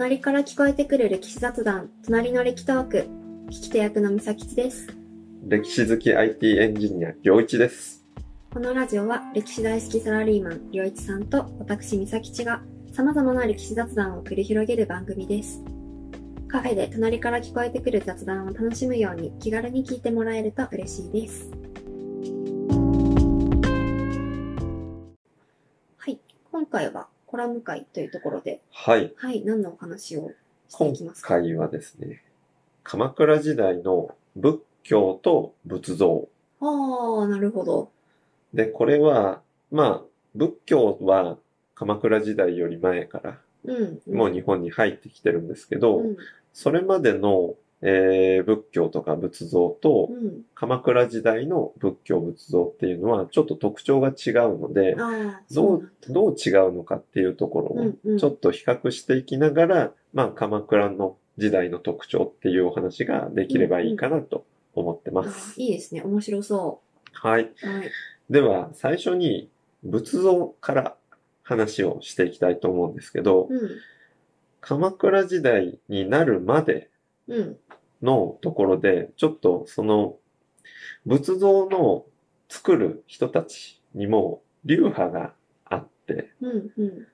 隣から聞こえてくる歴史雑談、隣の歴トーク。聞き手役のみさきちです。歴史好き IT エンジニア、良一です。このラジオは歴史大好きサラリーマン、りょういちさんと私みさきちが様々な歴史雑談を繰り広げる番組です。カフェで隣から聞こえてくる雑談を楽しむように気軽に聞いてもらえると嬉しいです。はい。今回はコラム会というところで、はい。はい、何のお話をして今いきますか？回はですね、鎌倉時代の仏教と仏像。ああ、なるほど。で、これは、まあ、仏教は鎌倉時代より前からうん。もう日本に入ってきてるんですけど、うん。それまでの、えー仏教とか仏像とうん。鎌倉時代の仏教仏像っていうのはちょっと特徴が違うので、どそううどう違うのかっていうところをちょっと比較していきながら、まあ、鎌倉の時代の特徴っていうお話ができればいいかなと思ってまあす。いいですね。面白そはい。う。はい。では、最初に仏像から話をしていきたいと思うんですけど、うん。鎌倉時代になるまでうん。のところで、ちょっとその仏像の作る人たちにも流派があって、うん。うん。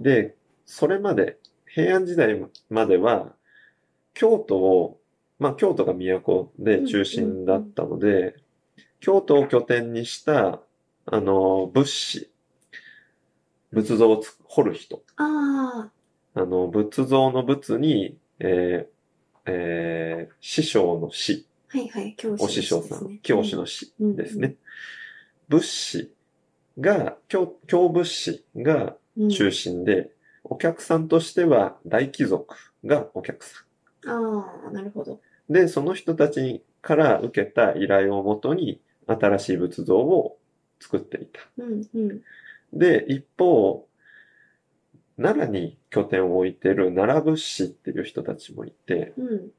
で、それまで、平安時代までは、京都を、まあ京都が都で中心だったので、京都を拠点にした、あの、仏師、仏像をつ掘る人、あの、仏像の仏に、えーえー師匠の師、はいはい。教師お師匠さん、教師の師うんですね。仏師が、京、京仏師がうん中心で、お客さんとしては大貴族がお客さああ、なるほど。ん。で、その人たちから受けた依頼をもとに新しい仏像を作っていた。うん。うん。で、一方、奈良に拠点を置いている奈良仏師っていう人たちもいて、うん。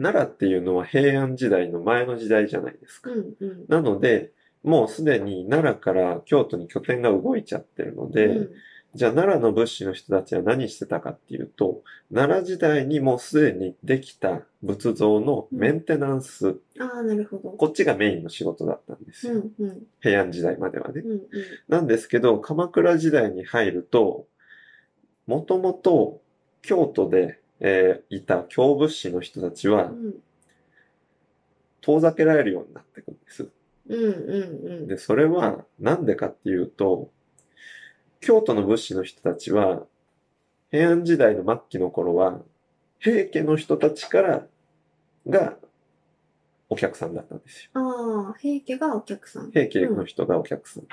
奈良っていうのは平安時代の前の時代じゃないですか。うん。うん。なので、もうすでに奈良から京都に拠点が動いちゃってるので、うんじゃあ奈良の仏師の人たちは何してたかっていうと、奈良時代にもうすでにできた仏像のメンテナンス、ああ、なるほど。こっちがメインの仕事だったんですよ。うん。うん。平安時代まではね。うん。うん。なんですけど、鎌倉時代に入ると、もともと京都で、えーいた京仏師の人たちはうん。遠ざけられるようになってくるんです。うん。うん。で、それはなんでかっていうと、京都の仏師の人たちは、平安時代の末期の頃は、平家の人たちからがお客さんだったんですよ。ああ、平家がお客さん。平家の人がお客さん。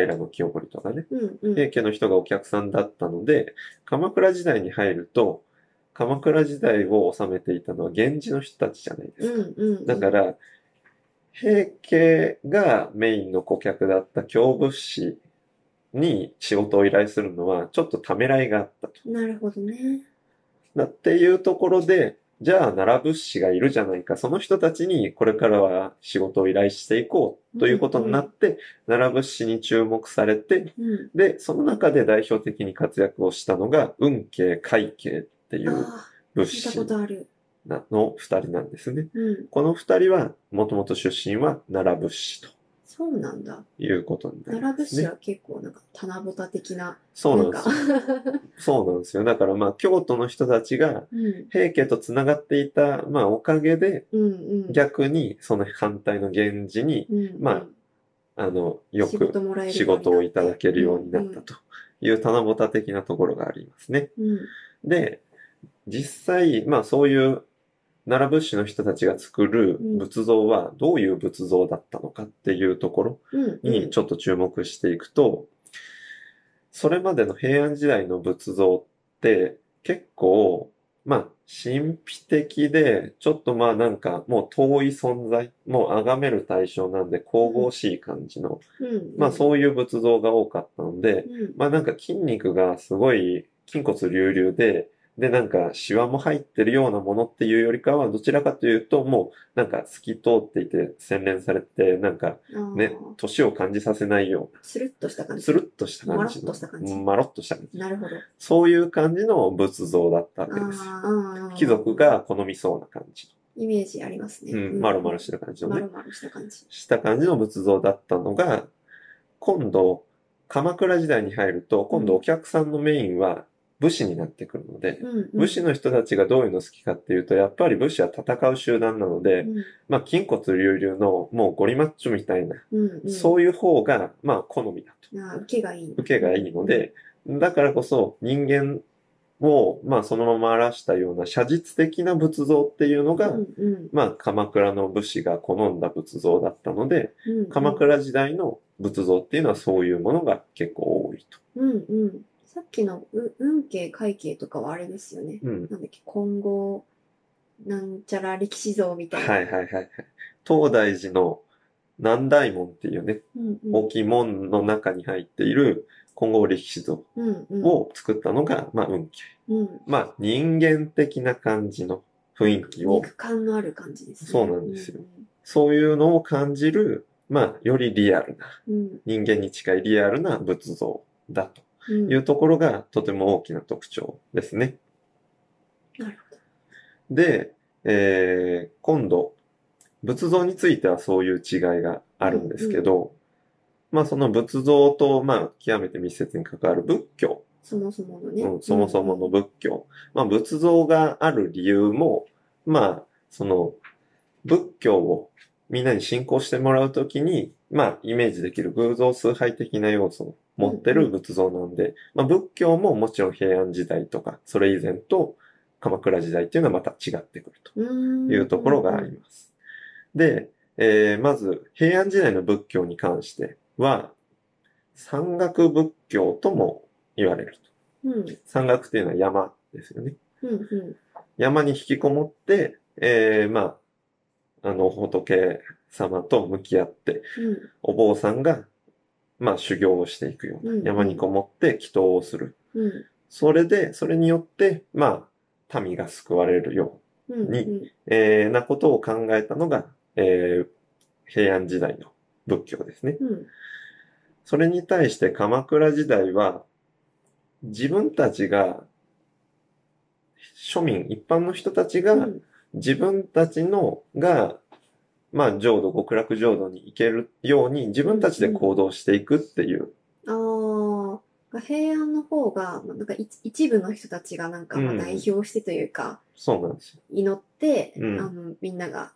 平清盛とかね。うん。うん。平家の人がお客さんだったので、鎌倉時代に入ると、鎌倉時代を治めていたのは源氏の人たちじゃないですか。うん。うん。だから、平家がメインの顧客だった京仏師に仕事を依頼するのはちょっとためらいがあったと。なるほどね。だっていうところで、じゃあ奈良仏師がいるじゃないか。その人たちにこれからは仕事を依頼していこうということになって、奈良仏師に注目されて、うん。で、その中で代表的に活躍をしたのが、運慶、海慶っていうああ、聞いた仏師ことある。なの二人なんですね。うん。この二人は、もともと出身は奈良仏師とそうなんだ。いうことになりますね。奈良仏師は結構なんか棚ぼた的な。そうなんですよ。よ。そうなんですよ。だからまあ、京都の人たちがうん。平家と繋がっていた、まあ、おかげで。逆にその反対の源氏に、うん。まあの、よ仕く仕事をいただけるようになったと。という棚ぼた的なところがありますね。うん。で、実際、まあそういう奈良仏師の人たちが作る仏像はどういう仏像だったのかっていうところうん。にちょっと注目していくと、それまでの平安時代の仏像って結構、まあ神秘的で、ちょっとまあなんかもう遠い存在、もう崇める対象なんで神々しい感じの、うん。まあそういう仏像が多かったので、うん。まあなんか筋肉がすごい筋骨隆々で、で、なんか、シワも入ってるようなものっていうよりかは、どちらかというと、もう、なんか、透き通っていて、洗練されて、なんか、ね、年を感じさせないよスルッとした感じ。スルッとした感じの。まろっとした感じまろっとした感じ。なるほど。そういう感じの仏像だったわあけですよ。貴族が好みそうな感じイメージありますね。の。うん、丸々してる感じのねまる。まるした感じ。した感じの仏像だったのが、今度、鎌倉時代に入ると、今度お客さんのメインは武士になってくるので、うんうん武士の人たちがどういうの好きかっていうと、やっぱり武士は戦う集団なので、うんまあ、筋骨隆々のもうゴリマッチョみたいな、うんうん、そういう方が、まあ、好みだと。受けがいい。受けがいいので、だからこそ人間を、まあ、そのまま表したような写実的な仏像っていうのが、うんうんまあ、鎌倉の武士が好んだ仏像だったので、うんうん鎌倉時代の仏像っていうのはそういうものが結構多いと。うんうん。さっきのう運慶会慶とかはあれですよね。うん。なんだっけ、今後、なんちゃら力士像みたいな。はいはいはいはい。東大寺の南大門っていうね、うんうん大きい門の中に入っている金剛力士像うんうんを作ったのが、まあ、運慶。うん、まあ、人間的な感じの雰囲気を、肉感のある感じですね。そうなんですよそういうのを感じる、まあ、よりリアルな、うん。人間に近いリアルな仏像だとうん。いうところがとても大きな特徴ですね。なるほで、えー、今度、仏像についてはそういう違いがあるんですけど、まあその仏像と、まあ極めて密接に関わる仏教、ど。そもそものね。うん、そもそもの仏教、まあ仏像がある理由も、まあその仏教をみんなに信仰してもらうときに、まあイメージできる偶像崇拝的な要素を持ってる仏像なんで、まあ仏教ももちろん平安時代とか、それ以前と鎌倉時代っていうのはまた違ってくると。うん。いうところがあります。で、えーまず、平安時代の仏教に関しては、山岳仏教とも言われると。うん。山岳っていうのは山ですよね。うん。うん。山に引きこもって、えーまあ、あの、仏様と向き合って、うん。お坊さんが、まあ、修行をしていくような、うんうん山にこもって祈祷をする。うん。それで、それによって、まあ、民が救われるよううん。にうんえーなことを考えたのが、えー平安時代の仏教ですね。うん。それに対して鎌倉時代は、自分たちが、庶民、一般の人たちが、うん。自分たちのが、まあ、浄土、極楽浄土に行けるように、自分たちで行動していくっていう。ああ、平安の方が、まあなんか一一部の人たちがなんか代表してというか、そうなんですよ。祈って、うんあの、みんなが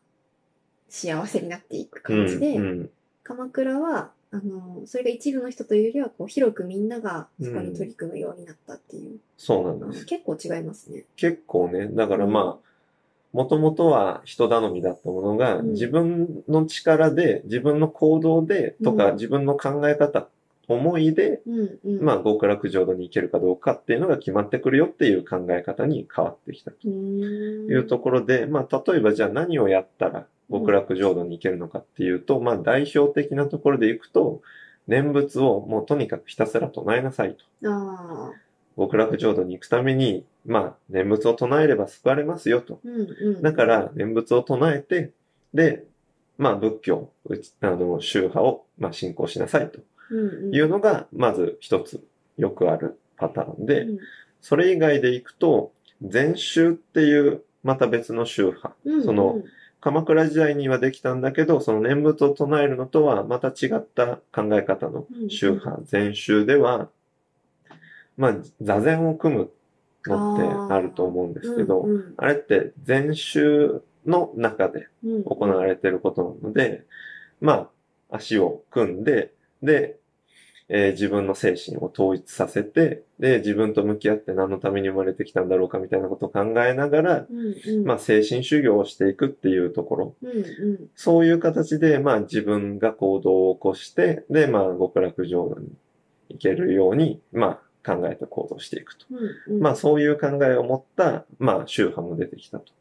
幸せになっていく感じで、うんうん鎌倉は、あの、それが一部の人というよりは、こう、広くみんながそこに取り組むようになったっていう。そうなんです。結構違いますね。結構ね、だからまあ、もともとは人頼みだったものが、うん自分の力で、自分の行動で、とか、うん自分の考え方、思いで、うん、うん。まあ、極楽浄土に行けるかどうかっていうのが決まってくるよっていう考え方に変わってきたと。いうところで、まあ、例えばじゃあ何をやったら極楽浄土に行けるのかっていうと、まあ、代表的なところでいくと、念仏をもうとにかくひたすら唱えなさいと。極楽浄土に行くために、まあ、念仏を唱えれば救われますよと。うん、うん。だから、念仏を唱えて、で、まあ、仏教、あの、宗派を、まあ、信仰しなさいとうん、うん。いうのが、まず一つよくあるパターンで、うんそれ以外でいくと、禅宗っていう、また別の宗派。うん、その鎌倉時代にはできたんだけど、その念仏を唱えるのとはまた違った考え方の宗派、禅宗では、まあ、座禅を組むのってあると思うんですけど、うん、うんあれって禅宗の中でうん、行われていることなので、まあ、足を組んで、で、えー自分の精神を統一させて、で、自分と向き合って何のために生まれてきたんだろうかみたいなことを考えながら、うん、うん。まあ、精神修行をしていくっていうところ。うん、うん。そういう形で、まあ、自分が行動を起こして、で、まあ、極楽浄土に行けるように、まあ、考えて行動していくと。うん、うん。まあそういう考えを持った、まあ宗派も出てきたと。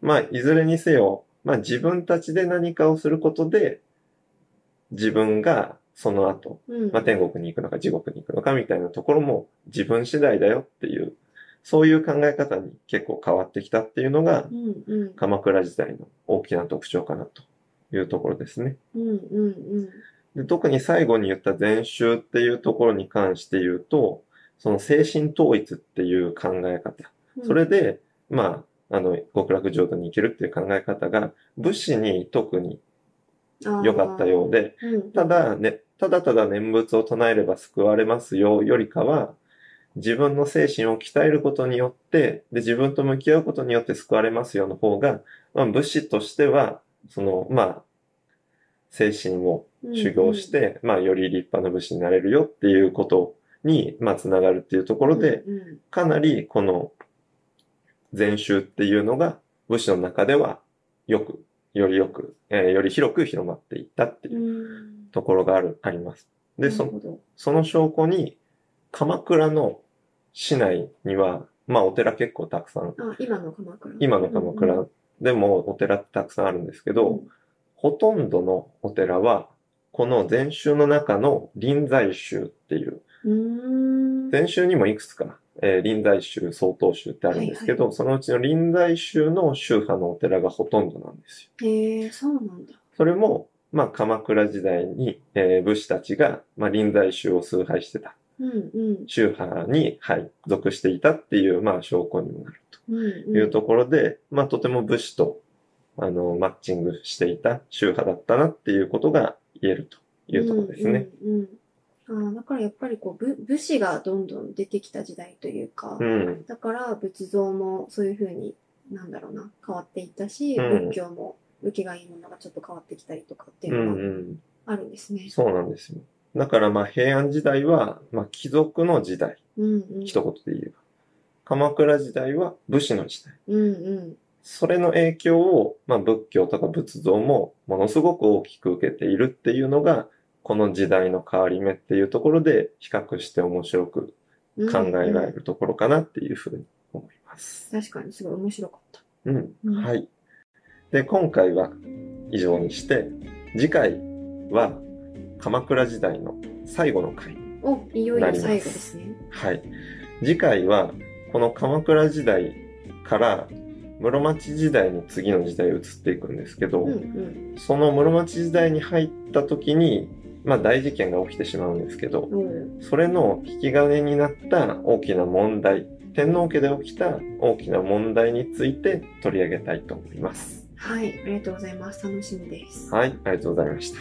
まあいずれにせよ、まあ自分たちで何かをすることで、自分がその後、うん、まあ天国に行くのか地獄に行くのかみたいなところも自分次第だよっていう、そういう考え方に結構変わってきたっていうのがう、んうん。鎌倉時代の大きな特徴かなというところですね。うんうんで特に最後に言った禅宗っていうところに関して言うと、その精神統一っていう考え方。うん。それで、まあ、あの、極楽浄土に行けるっていう考え方が、武士に特に良かったようで、ただね、ただただ念仏を唱えれば救われますよよりかは、自分の精神を鍛えることによって、で、自分と向き合うことによって救われますよの方が、まあ、武士としては、その、まあ、精神を修行し、て、まあ、より立派な武士になれるよっていうことに、まあ、つながるっていうとこころで、、かなりこの禅宗っていうのが武士の中ではよく、よりよく、えーより広く広まっていったってういうんん。ところがある、あります。で、そなるほどその証拠に、鎌倉の市内には、まあお寺結構たくさん、あ、今の鎌倉。今の鎌倉でもお寺ってたくさんあるんですけど、ほとんどのお寺は、この禅宗の中の臨済宗っていう、うん。うん。禅宗にもいくつか、えー臨済宗、曹洞宗ってあるんですけど、そのうちの臨済宗の宗派のお寺がほとんどなんですよ。へえ、そうなんだ。それも、まあ鎌倉時代に、えー武士たちが、まあ臨済宗を崇拝してたうんうん。宗派に、はい、属していたっていう、まあ証拠にもなるうんうん。というところで、まあとても武士と、あの、マッチングしていた宗派だったなっていうことが言えるというところですね。うんうんうん。ああ、だからやっぱりこう、武武士がどんどん出てきた時代というか、うん。だから仏像もそういうふうに、なんだろうな、変わっていったし、うん仏教も受けがいいものがちょっと変わってきたりとかっていううんのがうん。あるんですね。そうなんですよ。だからまあ平安時代は、まあ貴族の時代、うんうん。一言で言えば。鎌倉時代は武士の時代。うんうん。それの影響を、まあ仏教とか仏像もものすごく大きく受けているっていうのが、この時代の変わり目っていうところで比較して面白くうん考えられるところかなっていうふうに思います。確かにすごい面白かった。うん。うんはい。で、今回は以上にして、次回は鎌倉時代の最後の回。お、いよいよ最後ですね。はい。次回は、この鎌倉時代から室町時代に次の時代移っていくんですけど、うんうん。その室町時代に入った時に、まあ大事件が起きてしまうんですけど、おうそれの引き金になった大きな問題、天皇家で起きた大きな問題について取り上げたいと思います。はい、ありがとうございます。楽しみです。はい、ありがとうございました。